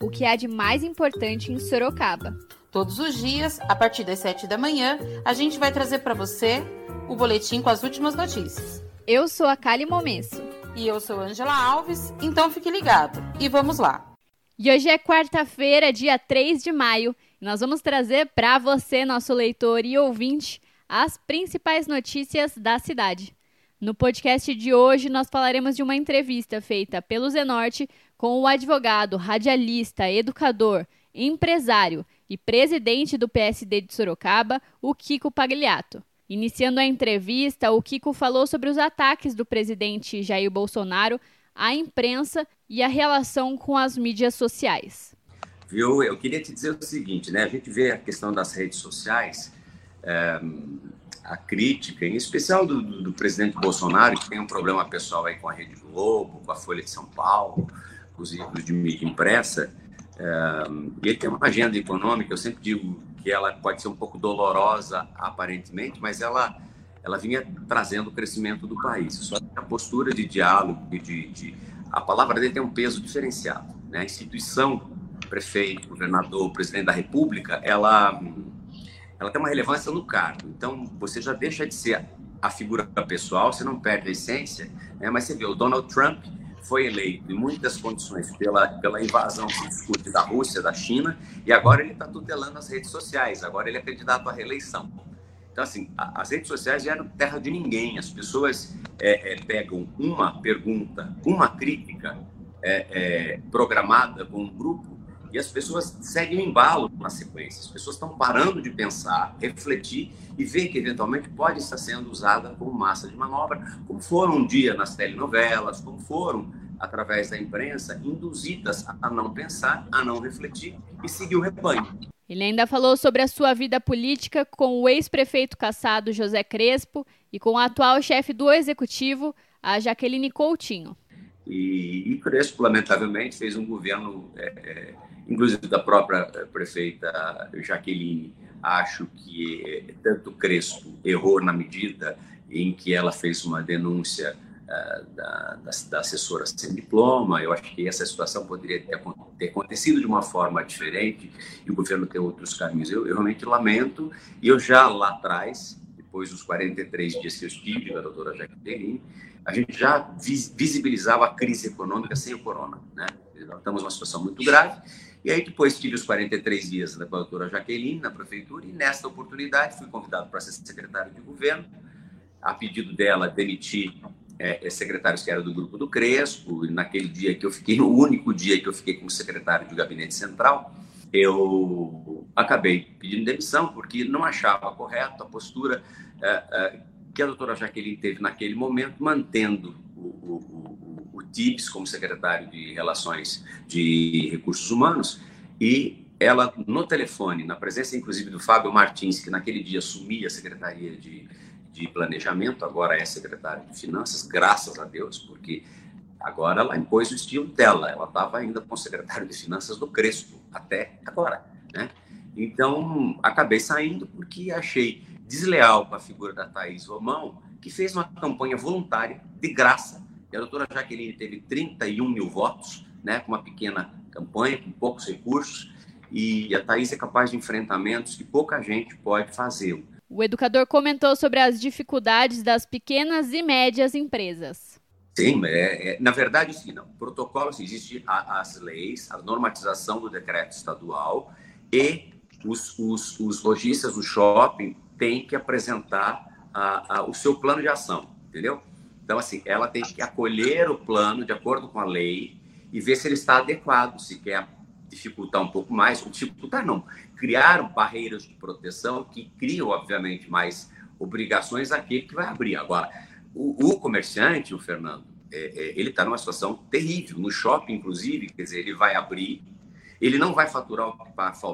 o que há de mais importante em Sorocaba. Todos os dias, a partir das 7 da manhã, a gente vai trazer para você o boletim com as últimas notícias. Eu sou a Kali Momesso. E eu sou Angela Alves, então fique ligado. E vamos lá. E hoje é quarta-feira, dia 3 de maio, e nós vamos trazer para você, nosso leitor e ouvinte, as principais notícias da cidade. No podcast de hoje, nós falaremos de uma entrevista feita pelo Zenorte com o advogado, radialista, educador, empresário e presidente do PSD de Sorocaba, o Kiko Pagliato. Iniciando a entrevista, o Kiko falou sobre os ataques do presidente Jair Bolsonaro à imprensa e a relação com as mídias sociais. Viu? Eu queria te dizer o seguinte, né? A gente vê a questão das redes sociais, é, a crítica, em especial do, do, do, presidente Bolsonaro, que tem um problema pessoal aí com a Rede Globo, com a Folha de São Paulo, os livros de mídia impressa. É, ele tem uma agenda econômica, eu sempre digo que ela pode ser um pouco dolorosa aparentemente, mas ela ela vinha trazendo o crescimento do país. Só que a postura de diálogo de, de, a palavra dele tem um peso diferenciado, né? A instituição prefeito, governador, presidente da República, ela ela tem uma relevância no cargo. Então você já deixa de ser a figura pessoal, você não perde a essência, né? Mas você vê o Donald Trump foi eleito em muitas condições pela, pela invasão que discute da Rússia, da China, e agora ele está tutelando as redes sociais, agora ele é candidato à reeleição. Então, assim, as redes sociais eram terra de ninguém, as pessoas é, é, pegam uma pergunta, uma crítica é, é programada com um grupo, e as pessoas seguem o embalo na sequência. As pessoas estão parando de pensar, refletir e ver que eventualmente pode estar sendo usada como massa de manobra, como foram um dia nas telenovelas, como foram através da imprensa, induzidas a não pensar, a não refletir e seguir o rebanho. Ele ainda falou sobre a sua vida política com o ex-prefeito caçado José Crespo e com o atual chefe do executivo, a Jaqueline Coutinho. E, e Crespo, lamentavelmente, fez um governo, é, é, inclusive da própria prefeita Jaqueline, acho que tanto Crespo errou na medida em que ela fez uma denúncia uh, da, da, da, assessora sem diploma. Eu acho que essa situação poderia ter, ter, acontecido de uma forma diferente e o governo ter outros caminhos. Eu, eu realmente lamento. E eu já lá atrás, depois dos 43 dias que eu estive com a doutora Jaqueline, a gente já visibilizava a crise econômica sem o corona. Né? Estamos numa situação muito grave e aí depois tive os 43 dias da doutora Jaqueline na prefeitura e nesta oportunidade fui convidado para ser secretário de governo. A pedido dela, demiti é, secretários que eram do grupo do Crespo. E naquele dia que eu fiquei, no único dia que eu fiquei como secretário de gabinete central, eu acabei pedindo demissão porque não achava correto a postura é, que a doutora Jaqueline teve naquele momento, mantendo o, o TIPS como secretário de Relações de Recursos Humanos, e ela, no telefone, na presença inclusive do Fábio Martins, que naquele dia assumia a Secretaria de, de Planejamento, agora é secretário de Finanças, graças a Deus, porque agora ela impôs o estilo dela, ela estava ainda com o secretário de Finanças do Crespo, até agora, né? Então, acabei saindo porque achei desleal com a figura da Thaís Romão, que fez uma campanha voluntária, de graça, e a doutora Jaqueline teve 31 mil votos, né, com uma pequena campanha, com poucos recursos, e a Thaís é capaz de enfrentamentos que pouca gente pode fazer. O educador comentou sobre as dificuldades das pequenas e médias empresas. Sim, é, é, na verdade, sim, não. Protocolo, assim, existe a, as leis, a normatização do decreto estadual e os, os, os lojistas do shopping têm que apresentar a, a, o seu plano de ação, entendeu? Então, assim, ela tem que acolher o plano de acordo com a lei e ver se ele está adequado, se quer dificultar um pouco mais, ou dificultar não, criar barreiras de proteção que criam, obviamente, mais obrigações àquele que vai abrir. Agora, o, o comerciante, o Fernando, é, é, ele está numa situação terrível. No shopping, inclusive, quer dizer, ele vai abrir, ele não vai faturar o que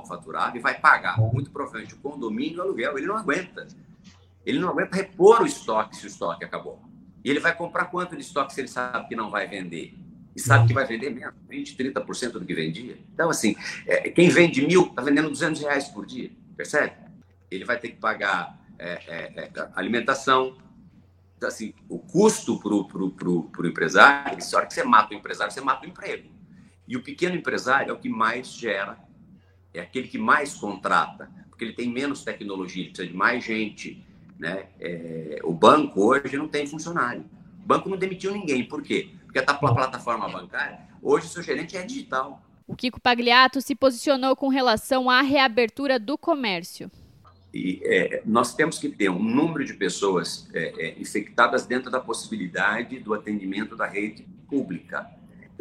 faturava e vai pagar, muito provavelmente, o condomínio e o aluguel. Ele não aguenta. Ele não aguenta repor o estoque se o estoque acabou. E ele vai comprar quanto de estoque se ele sabe que não vai vender? E sabe que vai vender menos, 20%, 30% do que vendia. Então, assim, é, quem vende mil está vendendo 200 reais por dia, percebe? Ele vai ter que pagar é, é, é alimentação. Então, assim, o custo para o empresário, se a hora que você mata o empresário, você mata o emprego. E o pequeno empresário é o que mais gera, é aquele que mais contrata, porque ele tem menos tecnologia, ele precisa de mais gente. Né? É, o banco hoje não tem funcionário. O banco não demitiu ninguém. Por quê? Porque a plataforma bancária, hoje o seu gerente é digital. O Kiko Pagliato se posicionou com relação à reabertura do comércio. E é, nós temos que ter um número de pessoas é, é, infectadas dentro da possibilidade do atendimento da rede pública.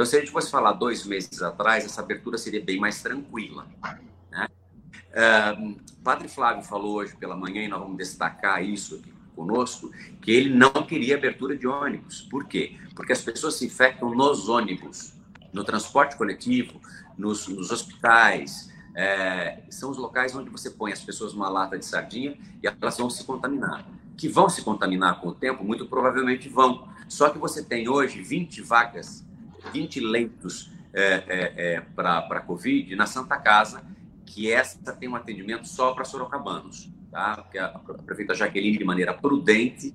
Então, se a gente fosse falar dois meses atrás, essa abertura seria bem mais tranquila. Né? Padre Flávio falou hoje pela manhã, e nós vamos destacar isso aqui conosco, que ele não queria abertura de ônibus. Por quê? Porque as pessoas se infectam nos ônibus, no transporte coletivo, nos, nos hospitais. É, são os locais onde você põe as pessoas numa lata de sardinha e elas vão se contaminar. Que vão se contaminar com o tempo, muito provavelmente vão. Só que você tem hoje 20 vagas, 20 leitos é, é, é para a Covid na Santa Casa que essa tem um atendimento só para sorocabanos, tá? Porque a, prefeita Jaqueline, de maneira prudente,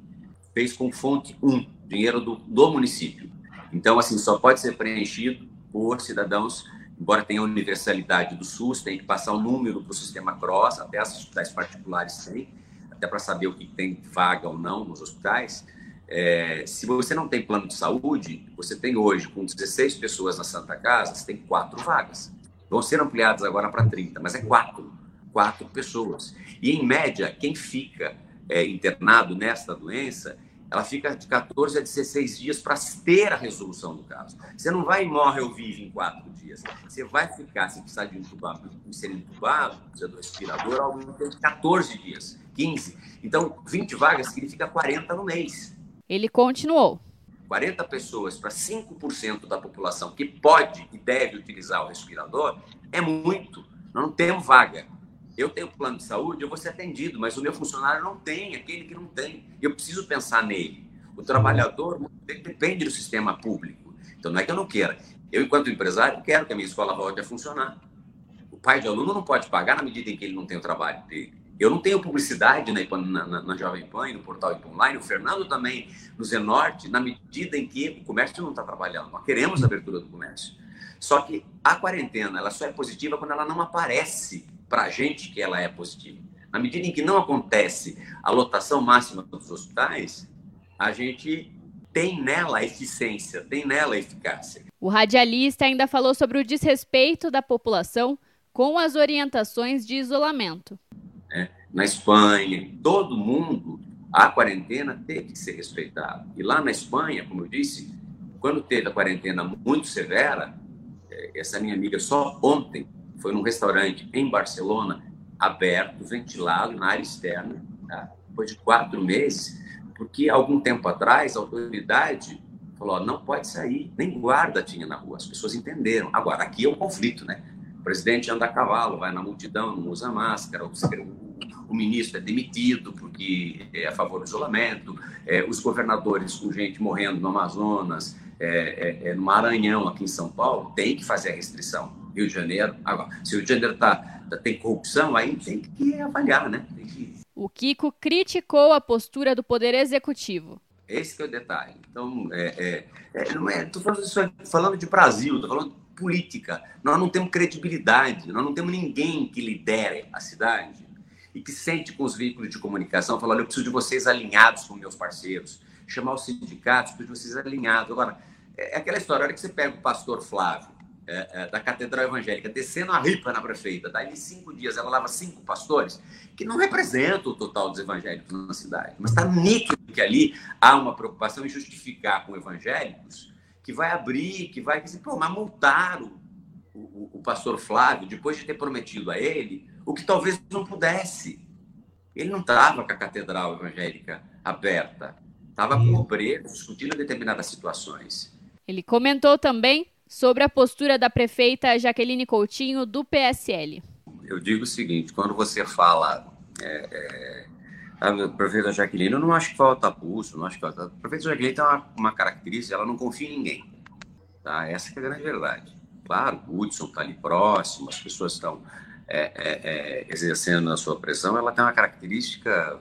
fez com fonte 1, dinheiro do, do município. Então, assim, só pode ser preenchido por cidadãos, embora tenha universalidade do SUS, tem que passar o número para o sistema CROSS, até as hospitais particulares têm, até para saber o que tem vaga ou não nos hospitais. É, se você não tem plano de saúde, você tem hoje, com 16 pessoas na Santa Casa, você tem quatro vagas. Vão ser ampliados agora para 30, mas é quatro. Quatro pessoas. E, em média, quem fica é, internado nesta doença, ela fica de 14 a 16 dias para ter a resolução do caso. Você não vai e morre ou vive em quatro dias. Você vai ficar, se precisar de intubar, ser intubado, precisa do respirador, tempo de 14 dias, 15. Então, 20 vagas significa 40 no mês. Ele continuou. 40 pessoas para 5% da população que pode e deve utilizar o respirador é muito. Nós não temos vaga. Eu tenho plano de saúde, eu vou ser atendido, mas o meu funcionário não tem, aquele que não tem. Eu preciso pensar nele. O trabalhador depende do sistema público. Então não é que eu não queira. Eu, enquanto empresário, quero que a minha escola volte a funcionar. O pai de aluno não pode pagar na medida em que ele não tem o trabalho dele. Eu não tenho publicidade na, na, na Jovem Pan, no portal Ipan Online, o Fernando também no Zenorte, na medida em que o comércio não está trabalhando. Nós queremos a abertura do comércio. Só que a quarentena ela só é positiva quando ela não aparece para a gente que ela é positiva. Na medida em que não acontece a lotação máxima dos hospitais, a gente tem nela eficiência, tem nela eficácia. O radialista ainda falou sobre o desrespeito da população com as orientações de isolamento né? Na Espanha, em todo mundo, a quarentena teve que ser respeitada. E lá na Espanha, como eu disse, quando teve a quarentena muito severa, é, essa minha amiga só ontem foi num restaurante em Barcelona, aberto, ventilado, na área externa, tá? depois de quatro meses, porque algum tempo atrás a autoridade falou: não pode sair, nem guarda tinha na rua. As pessoas entenderam. Agora, aqui é um conflito, né? O presidente anda a cavalo, vai na multidão, não usa máscara, o o ministro é demitido porque é a favor do isolamento, é, os governadores com gente morrendo no Amazonas, é, é, é, no Maranhão, aqui em São Paulo, tem que fazer a restrição. Rio de Janeiro, agora, se o Rio de Janeiro tá, tá, tem corrupção, aí tem que avaliar, né? Que... O Kiko criticou a postura do Poder Executivo. Esse é o detalhe. Então, é, é, é não é, tô falando, falando de Brasil, tô falando de política. Nós não temos credibilidade, nós não temos ninguém que lidere a cidade e que sente com os veículos de comunicação, fala, eu preciso de vocês alinhados com meus parceiros, chamar os sindicatos, preciso de vocês alinhados. Agora, é, é aquela história, olha que você pega o pastor Flávio, é, é, da Catedral Evangélica, descendo a ripa na prefeita, daí em cinco dias ela lava cinco pastores, que não representam o total dos evangélicos na cidade, mas está nítido que ali há uma preocupação em justificar com evangélicos que vai abrir, que vai dizer, pô, mas multaram o, o, o pastor Flávio, depois de ter prometido a ele o que talvez não pudesse. Ele não estava com a catedral evangélica aberta, estava com obreiros discutindo determinadas situações. Ele comentou também sobre a postura da prefeita Jaqueline Coutinho, do PSL. Eu digo o seguinte: quando você fala. É, é, a prefeita Jaqueline, eu não acho que falta pulso, não acho que falta. A prefeita Jaqueline tem uma, uma característica, ela não confia em ninguém. Tá? Essa é a grande verdade. Claro, o Hudson está ali próximo, as pessoas estão é, é, é, exercendo a sua pressão, ela tem uma característica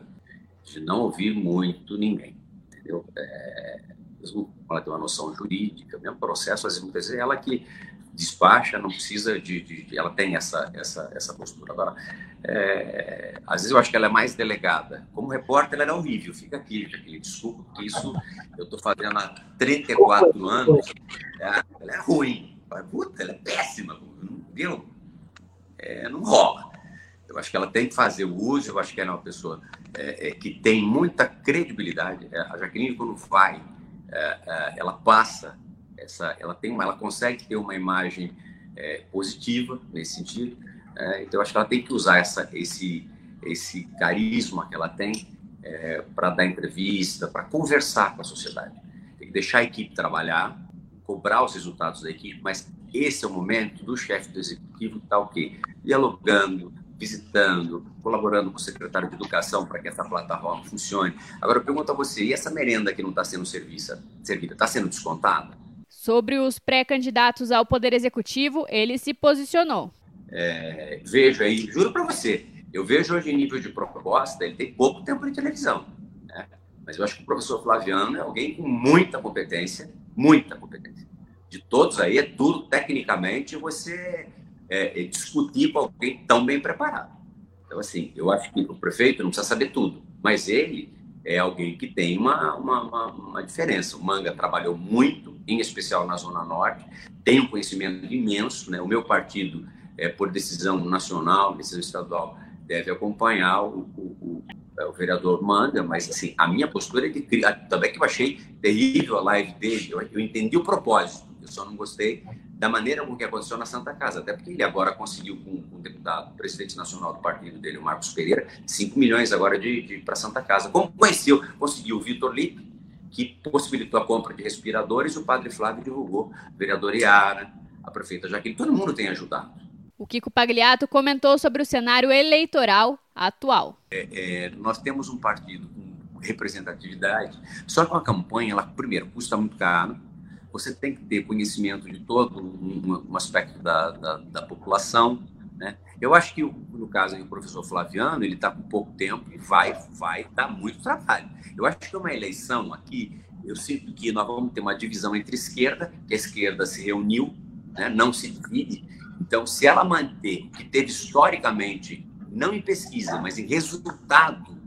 de não ouvir muito ninguém, entendeu? É, mesmo ela tem uma noção jurídica, mesmo processo, às vezes, ela que despacha, não precisa de, de, de, ela tem essa essa essa postura. Agora, é, às vezes eu acho que ela é mais delegada. Como repórter, ela é horrível. Fica aqui, Jaqueline, desculpa, porque isso eu estou fazendo há 34 anos. É, ela é ruim. Puta, ela é péssima, viu? É, não rola. Eu acho que ela tem que fazer o uso, eu acho que ela é uma pessoa é, é que tem muita credibilidade. É, a Jaqueline, quando vai, é, ela passa essa, ela tem, uma, ela consegue ter uma imagem é, positiva nesse sentido. É, então, acho que ela tem que usar essa, esse, esse carisma que ela tem é, para dar entrevista, para conversar com a sociedade. Tem que deixar a equipe trabalhar, cobrar os resultados da equipe, mas esse é o momento do chefe do executivo estar tá, o quê? Dialogando, visitando, colaborando com o secretário de Educação para que essa plataforma funcione. Agora, eu pergunto a você, e essa merenda que não está sendo servida, está sendo descontada? Sobre os pré-candidatos ao Poder Executivo, ele se posicionou. É, vejo aí, juro para você, eu vejo hoje em nível de proposta, ele tem pouco tempo de televisão. Né? Mas eu acho que o professor Flaviano é alguém com muita competência, muita competência. De todos aí, é tudo tecnicamente você é, é discutir com alguém tão bem preparado. Então, assim, eu acho que o prefeito não precisa saber tudo, mas ele é alguém que tem uma, uma, uma, uma diferença. O Manga trabalhou muito em especial na Zona Norte, tem um conhecimento imenso. Né? O meu partido, é, por decisão nacional, decisão estadual, deve acompanhar o, o, o, é, o vereador Manga, mas assim, a minha postura é de também que eu achei terrível a live dele, eu, eu entendi o propósito, eu só não gostei da maneira com que aconteceu na Santa Casa, até porque ele agora conseguiu com, com o deputado, o presidente nacional do partido dele, o Marcos Pereira, 5 milhões agora de, de para Santa Casa. Como conheceu, conseguiu o Vitor Lipe, que possibilitou a compra de respiradores, o padre Flávio divulgou, o vereador Iara, a prefeita Jaqueline, todo mundo tem ajudado. O Kiko Pagliato comentou sobre o cenário eleitoral atual. É, é, nós temos um partido com representatividade, só que uma campanha, ela, primeiro, custa muito caro, você tem que ter conhecimento de todo um, um aspecto da, da, da população, né? Eu acho que, no caso do professor Flaviano, ele está com pouco tempo e vai, vai dar muito trabalho. Eu acho que uma eleição aqui, eu sinto que nós vamos ter uma divisão entre esquerda, que a esquerda se reuniu, né, não se divide. Então, se ela manter o que teve historicamente, não em pesquisa, mas em resultado,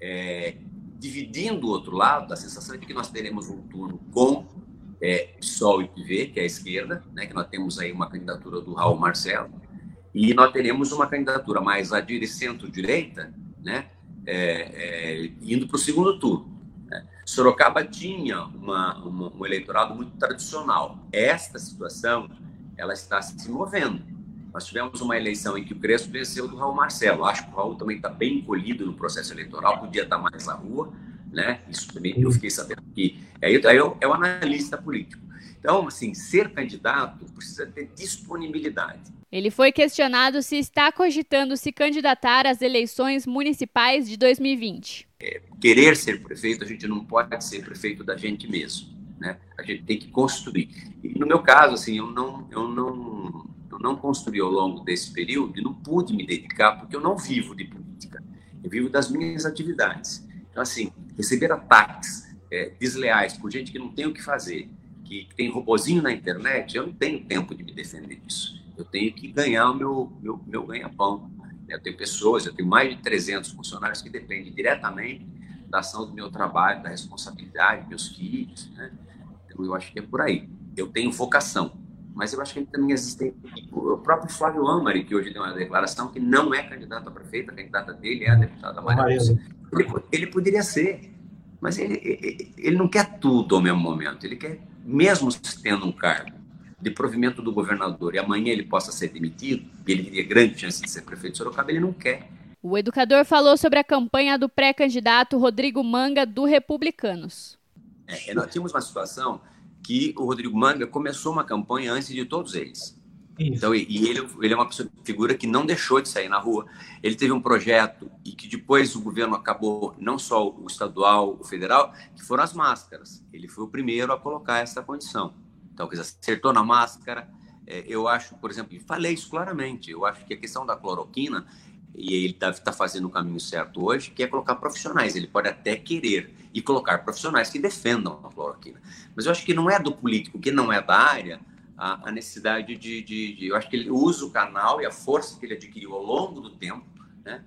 é, dividindo o outro lado, a sensação é de que nós teremos um turno com é, PSOL e PV, que é a esquerda, né, que nós temos aí uma candidatura do Raul Marcelo, e nós teremos uma candidatura mais à direita, centro-direita, né, é, é, indo para o segundo turno. Né? Sorocaba tinha uma, uma, um eleitorado muito tradicional. Esta situação ela está se movendo. Nós tivemos uma eleição em que o Crespo venceu do Raul Marcelo. Acho que o Raul também está bem encolhido no processo eleitoral, podia estar mais na rua, né? Isso também eu fiquei sabendo que aí, aí é o analista político. Então, assim, ser candidato precisa ter disponibilidade. Ele foi questionado se está cogitando se candidatar às eleições municipais de 2020. É, querer ser prefeito, a gente não pode ser prefeito da gente mesmo, né? A gente tem que construir. E no meu caso, assim, eu não, eu não, eu não construí ao longo desse período e não pude me dedicar porque eu não vivo de política. Eu vivo das minhas atividades. Então, assim, receber ataques é, desleais por gente que não tem o que fazer, que, que tem robozinho na internet, eu não tenho tempo de me defender disso. Eu tenho que ganhar o meu, meu, meu ganha-pão. Eu tenho pessoas, eu tenho mais de 300 funcionários que dependem diretamente da ação do meu trabalho, da responsabilidade, meus filhos, né? Então, eu acho que é por aí. Eu tenho vocação, mas eu acho que também existe o próprio Flávio Amari, que hoje deu uma declaração que não é candidato a prefeito, a candidata dele é a deputada Maria ele, ele poderia ser, mas ele, ele, ele não quer tudo ao mesmo momento, ele quer mesmo tendo um cargo de provimento do governador e amanhã ele possa ser demitido, e ele teria grande chance de ser prefeito de Sorocaba, ele não quer. O educador falou sobre a campanha do pré-candidato Rodrigo Manga do Republicanos. É, nós tínhamos uma situação que o Rodrigo Manga começou uma campanha antes de todos eles. Isso. Então, e, ele, ele é uma pessoa, figura que não deixou de sair na rua. Ele teve um projeto e que depois o governo acabou, não só o estadual, o federal, que foram as máscaras. Ele foi o primeiro a colocar essa condição. Então, quer dizer, acertou na máscara. É, eu acho, por exemplo, e falei isso claramente, eu acho que a questão da cloroquina, e ele deve estar fazendo o caminho certo hoje, que é colocar profissionais. Ele pode até querer e colocar profissionais que defendam a cloroquina. Mas eu acho que não é do político, que não é da área, a, a necessidade de, de, de, Eu acho que ele usa o canal e a força que ele adquiriu ao longo do tempo, né?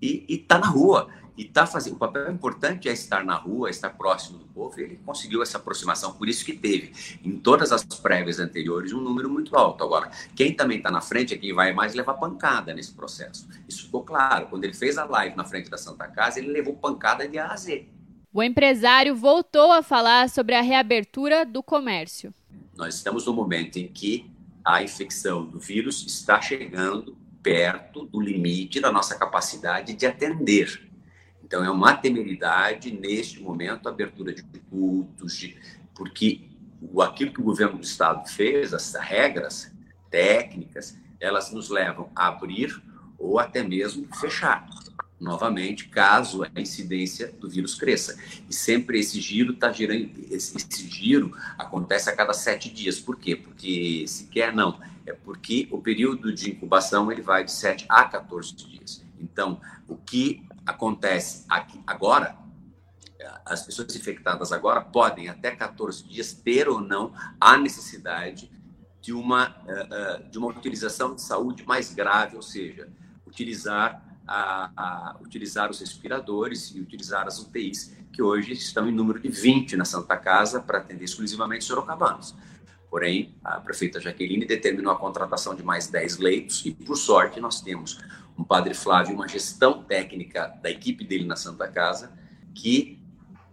E está na rua. E tá fazendo. O papel importante é estar na rua, estar próximo do povo. E ele conseguiu essa aproximação, por isso que teve, em todas as prévias anteriores, um número muito alto. Agora, quem também está na frente é quem vai mais levar pancada nesse processo. Isso ficou claro. Quando ele fez a live na frente da Santa Casa, ele levou pancada de A a Z. O empresário voltou a falar sobre a reabertura do comércio. Nós estamos no momento em que a infecção do vírus está chegando perto do limite da nossa capacidade de atender. Então, é uma temeridade, neste momento, a abertura de cultos, de, porque o, aquilo que o governo do Estado fez, as regras técnicas, elas nos levam a abrir ou até mesmo fechar novamente, caso a incidência do vírus cresça. E sempre esse giro está girando, esse, esse, giro acontece a cada sete dias. Por quê? Porque se quer não, é porque o período de incubação ele vai de 7 a 14 dias. Então, o que acontece aqui agora, as pessoas infectadas agora podem até 14 dias ter ou não a necessidade de uma, eh, eh, de uma utilização de saúde mais grave, ou seja, utilizar a, a, utilizar os respiradores e utilizar as UTIs, que hoje estão em número de 20 na Santa Casa para atender exclusivamente sorocabanos. Porém, a prefeita Jaqueline determinou a contratação de mais 10 leitos e, por sorte, nós temos um padre Flávio, uma gestão técnica da equipe dele na Santa Casa, que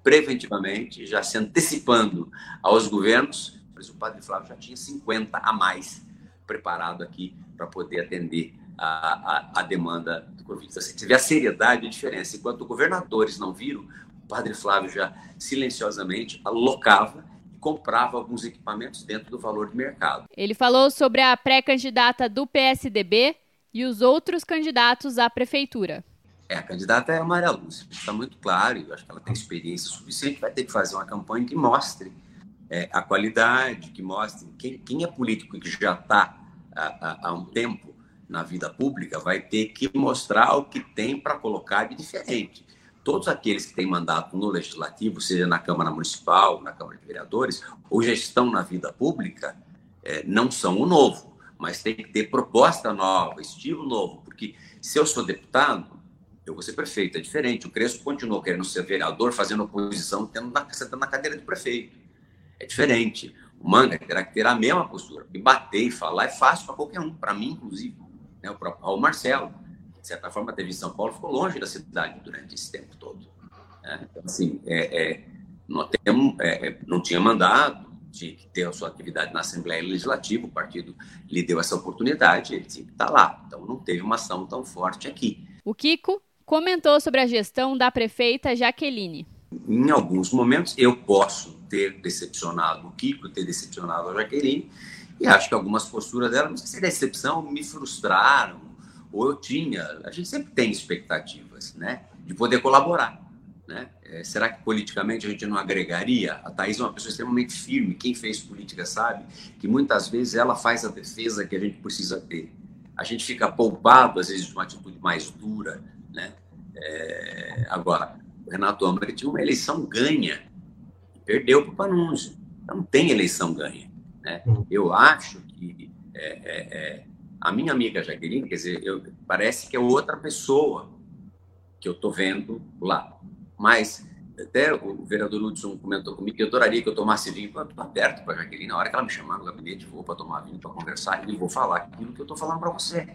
preventivamente, já se antecipando aos governos, o padre Flávio já tinha 50 a mais preparado aqui para poder atender a, a, a demanda do Covid. Então, você vê a seriedade e a diferença. Enquanto governadores não viram, o padre Flávio já silenciosamente alocava e comprava alguns equipamentos dentro do valor de mercado. Ele falou sobre a pré-candidata do PSDB e os outros candidatos à prefeitura. É, a candidata é a Maria Lúcia, está muito claro, eu acho que ela tem experiência suficiente, vai ter que fazer uma campanha que mostre é, a qualidade, que mostre quem, quem é político que já está há, há um tempo na vida pública vai ter que mostrar o que tem para colocar de diferente. Todos aqueles que têm mandato no legislativo, seja na Câmara Municipal, na Câmara de Vereadores, ou já estão na vida pública, é, não são o novo, mas tem que ter proposta nova, estilo novo, porque se eu sou deputado, eu vou ser prefeito, é diferente. O Crespo continuou querendo ser vereador, fazendo oposição, tendo na, sentando na cadeira de prefeito. É diferente. O Manga terá que ter a mesma postura, e bater e falar é fácil para qualquer um, para mim, inclusive né, o próprio Raul Marcelo, de certa forma teve em São Paulo, ficou longe da cidade durante esse tempo todo. Né? Então, assim, é, é, temos, é, é, não tinha mandado, tinha que ter a sua atividade na Assembleia Legislativa, o partido lhe deu essa oportunidade, ele tinha que estar lá. Então, não teve uma ação tão forte aqui. O Kiko comentou sobre a gestão da prefeita Jaqueline. Em alguns momentos, eu posso ter decepcionado o Kiko, ter decepcionado a Jaqueline, e acho que algumas posturas dela, não sei se é decepção, me frustraram, ou eu tinha. A gente sempre tem expectativas, né? De poder colaborar. Né? É, será que politicamente a gente não agregaria? A Thais é uma pessoa extremamente firme. Quem fez política sabe que muitas vezes ela faz a defesa que a gente precisa ter. A gente fica poupado, às vezes, de uma atitude mais dura. Né? É, agora, o Renato Amber tinha uma eleição ganha perdeu para o Panunzi. Não tem eleição ganha. Né? Uhum. Eu acho que é, é, é, a minha amiga Jaqueline, quer dizer, eu, parece que é outra pessoa que eu estou vendo lá. Mas até o vereador Hudson comentou comigo que eu adoraria que eu tomasse vinho. Eu estou aberto para a Jaqueline. Na hora que ela me chamar no gabinete, vou para tomar vinho, para conversar e vou falar aquilo que eu estou falando para você.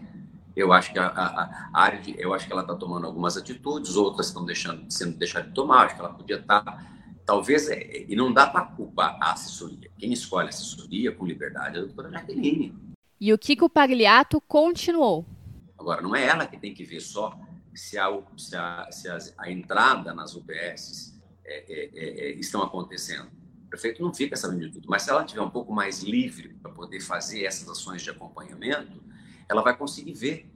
Eu acho que a, a, a, área de, eu acho que ela está tomando algumas atitudes, outras estão deixando, sendo deixadas de tomar. Acho que ela podia estar tá talvez, é, e não dá para culpar a assessoria. Quem escolhe a assessoria com liberdade é a doutora Jaqueline. E o Kiko Pagliato continuou. Agora, não é ela que tem que ver só se a, se a, se a, a entrada nas UBS é, é, é, é, estão acontecendo. A prefeito não fica sabendo de tudo, mas se ela tiver um pouco mais livre para poder fazer essas ações de acompanhamento, ela vai conseguir ver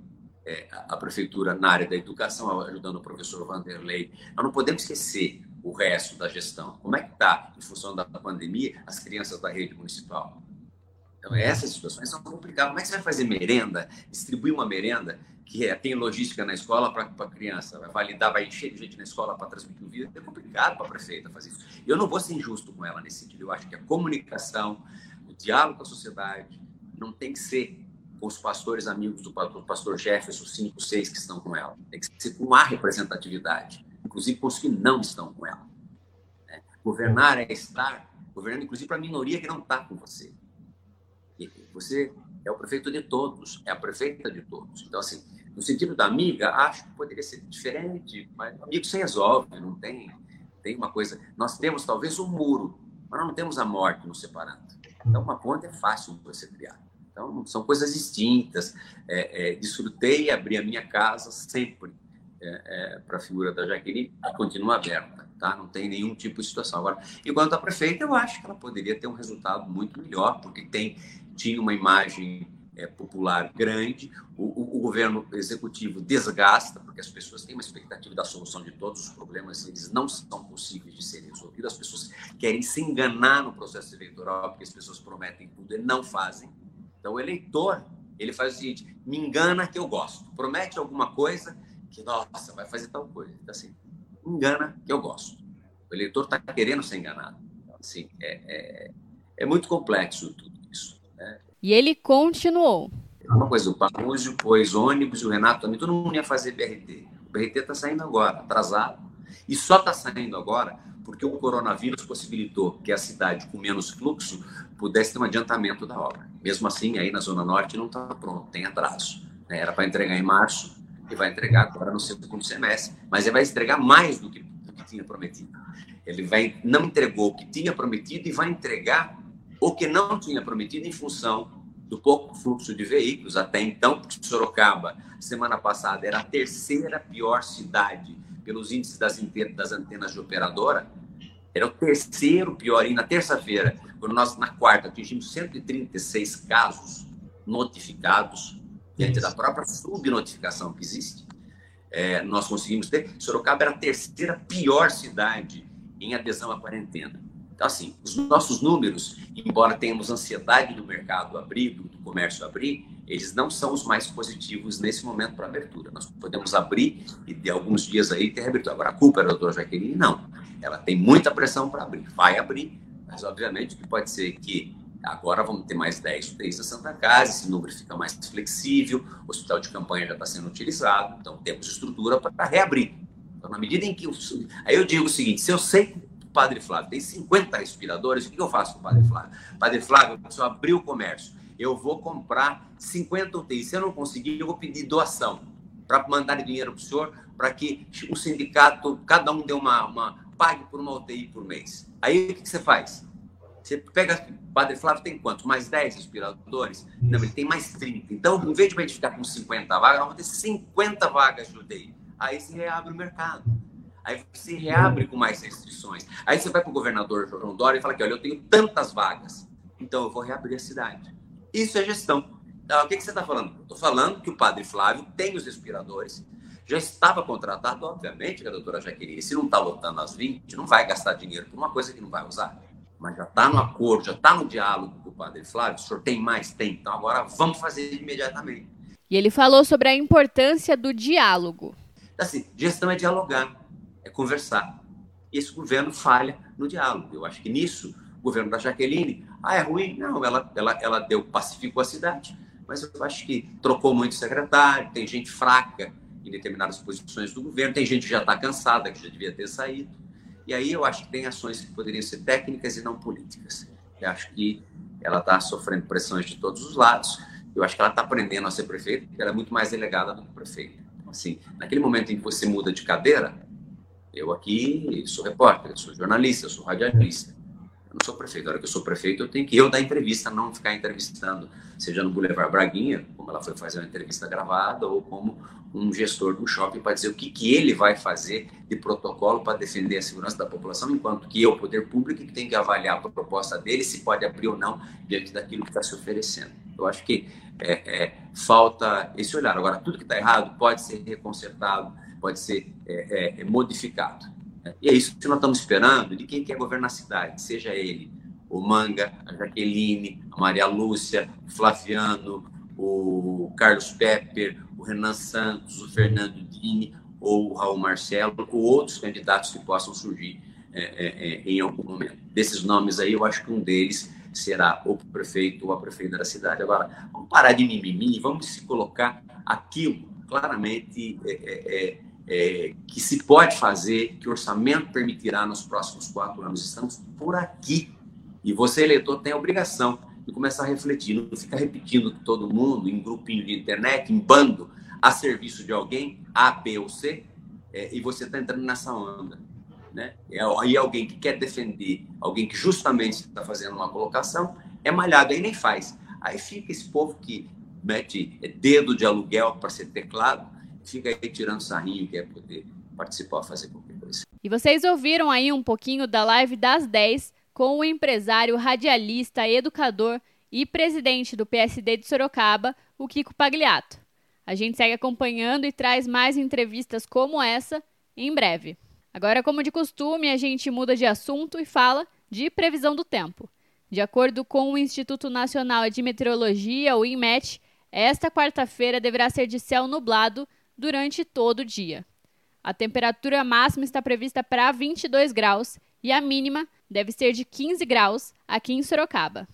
é, a prefeitura na área da educação, ajudando o professor Vanderlei. Nós não podemos esquecer o resto da gestão. Como é que está, em função da pandemia, as crianças da rede municipal? Então, essas situações são complicadas. Como é que você vai fazer merenda, distribuir uma merenda que é, tem logística na escola para a criança, vai validar, vai encher de gente na escola para transmitir o vírus? É complicado para a prefeita fazer isso. Eu não vou ser injusto com ela nesse sentido. Eu acho que a comunicação, o diálogo com a sociedade, não tem que ser com os pastores amigos do pastor Jefferson, cinco, seis que estão com ela. Tem que ser com a representatividade, inclusive com os que não estão com ela. Né? Governar é estar governando, inclusive, para a minoria que não está com você. Você é o prefeito de todos, é a prefeita de todos. Então, assim, no sentido da amiga, acho que poderia ser diferente, mas amigo se resolve, não tem, tem uma coisa. Nós temos talvez um muro, mas não temos a morte nos separando. Então, uma ponte é fácil você criar. Então, são coisas distintas. É, é, desfrutei abrir a minha casa sempre é, é para a figura da Jaqueline, continua aberta, tá? Não tem nenhum tipo de situação. Agora, enquanto a prefeita, eu acho que ela poderia ter um resultado muito melhor, porque tem tinha uma imagem é, popular grande, o, o, o, governo executivo desgasta, porque as pessoas têm uma expectativa da solução de todos os problemas, eles não são possíveis de serem resolvidos, as pessoas querem se enganar no processo eleitoral, porque as pessoas prometem tudo e não fazem. Então, o eleitor, ele faz o seguinte, me engana que eu gosto, promete alguma coisa que, nossa, vai fazer tal coisa. Então, assim, engana que eu gosto. O eleitor está querendo ser enganado. Então, assim, é, é, é muito complexo tudo. E ele continuou. Uma coisa, o Panúzio pôs ônibus e o Renato também, todo mundo ia fazer BRT. O BRT está saindo agora, atrasado. E só está saindo agora porque o coronavírus possibilitou que a cidade com menos fluxo pudesse ter um adiantamento da obra. Mesmo assim, aí na Zona Norte não está pronto, tem atraso. Né? Era para entregar em março e vai entregar agora no segundo semestre. Mas ele vai entregar mais do que, do que tinha prometido. Ele vai, não entregou o que tinha prometido e vai entregar o que não tinha prometido em função do pouco fluxo de veículos até então, porque Sorocaba, semana passada, era a terceira pior cidade pelos índices das, das antenas de operadora, era o terceiro pior. E na terça-feira, quando nós, na quarta, atingimos 136 casos notificados, diante da própria subnotificação que existe, é, nós conseguimos ter. Sorocaba era a terceira pior cidade em adesão à quarentena. Então, assim, os nossos números, embora tenhamos ansiedade do mercado abrir, do comércio abrir, eles não são os mais positivos nesse momento para abertura. Nós podemos abrir e de alguns dias aí ter reabertura. Agora, a culpa é da doutora Jaqueline? Não. Ela tem muita pressão para abrir. Vai abrir, mas obviamente que pode ser que agora vamos ter mais 10 UTIs na Santa Casa, esse número fica mais flexível, o hospital de campanha já está sendo utilizado, então temos estrutura para reabrir. Então, na medida em que... Eu, aí eu digo o seguinte, se eu sei Padre Flávio tem 50 respiradores, o que eu faço com o Padre Flávio? Padre Flávio, eu abrir o comércio, eu vou comprar 50 UTIs. Se eu não conseguir, eu vou pedir doação para mandar dinheiro para o senhor, para que o sindicato, cada um dê uma, uma, pague por uma UTI por mês. Aí o que, que você faz? Você pega, Padre Flávio tem quantos? Mais 10 respiradores? Não, ele tem mais 30. Então, em vez de a gente ficar com 50 vagas, nós vamos ter 50 vagas de UTI. Aí se reabre o mercado. Aí você reabre com mais restrições. Aí você vai para o governador João Dória e fala que, olha, eu tenho tantas vagas, então eu vou reabrir a cidade. Isso é gestão. Então, o que, que você está falando? Estou falando que o padre Flávio tem os respiradores, já estava contratado, obviamente, que a doutora Jaqueline, se não está lotando as 20, não vai gastar dinheiro por uma coisa que não vai usar. Mas já está no acordo, já está no diálogo com o padre Flávio. O senhor tem mais? Tem. Então agora vamos fazer imediatamente. E ele falou sobre a importância do diálogo. Assim, gestão é dialogar é conversar. E esse governo falha no diálogo. Eu acho que nisso, o governo da Jaqueline, ah, é ruim? Não, ela, ela, ela deu, pacificou a cidade, mas eu acho que trocou muito secretário, tem gente fraca em determinadas posições do governo, tem gente que já está cansada, que já devia ter saído. E aí eu acho que tem ações que poderiam ser técnicas e não políticas. Eu acho que ela está sofrendo pressões de todos os lados. Eu acho que ela está aprendendo a ser prefeita, porque ela é muito mais delegada do que prefeita. Assim, naquele momento em que você muda de cadeira, eu aqui sou repórter, sou jornalista, sou radialista. Eu não sou prefeito. A hora que eu sou prefeito, eu tenho que eu dar entrevista, não ficar entrevistando, seja no Boulevard Braguinha, como ela foi fazer uma entrevista gravada, ou como um gestor do shopping para dizer o que, que ele vai fazer de protocolo para defender a segurança da população, enquanto que eu, poder público, tem que avaliar a proposta dele, se pode abrir ou não diante daquilo que está se oferecendo. Eu acho que é, é, falta esse olhar. Agora, tudo que está errado pode ser reconsertado, pode ser é, é modificado. E é isso que nós estamos esperando de quem quer governar a cidade, seja ele o Manga, a Jaqueline, a Maria Lúcia, o Flaviano, o Carlos Pepper, o Renan Santos, o Fernando Dini ou o Raul Marcelo, ou outros candidatos que possam surgir é, é, é, em algum momento. Desses nomes aí, eu acho que um deles será o prefeito ou a prefeita da cidade. Agora, vamos parar de mimimi, vamos se colocar aquilo claramente é, é, é, é, que se pode fazer, que o orçamento permitirá nos próximos quatro anos. Estamos por aqui. E você, eleitor, tem a obrigação de começar a refletir, não ficar repetindo todo mundo, em grupinho de internet, em bando, a serviço de alguém, A, B ou C, é, e você está entrando nessa onda. Né? E aí alguém que quer defender, alguém que justamente está fazendo uma colocação, é malhado, aí nem faz. Aí fica esse povo que mete dedo de aluguel para ser teclado, fica aí tirando sarrinho, quer poder participar, fazer qualquer coisa. E vocês ouviram aí um pouquinho da live das 10 com o empresário, radialista, educador e presidente do PSD de Sorocaba, o Kiko Pagliato. A gente segue acompanhando e traz mais entrevistas como essa em breve. Agora, como de costume, a gente muda de assunto e fala de previsão do tempo. De acordo com o Instituto Nacional de Meteorologia, o INMET, esta quarta-feira deverá ser de céu nublado durante todo o dia. A temperatura máxima está prevista para 22 graus e a mínima deve ser de 15 graus aqui em Sorocaba.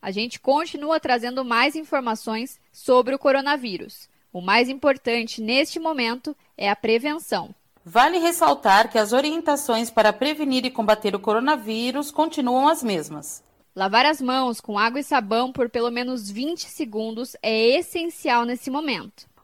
A gente continua trazendo mais informações sobre o coronavírus. O mais importante neste momento é a prevenção. Vale ressaltar que as orientações para prevenir e combater o coronavírus continuam as mesmas. Lavar as mãos com água e sabão por pelo menos 20 segundos é essencial nesse momento.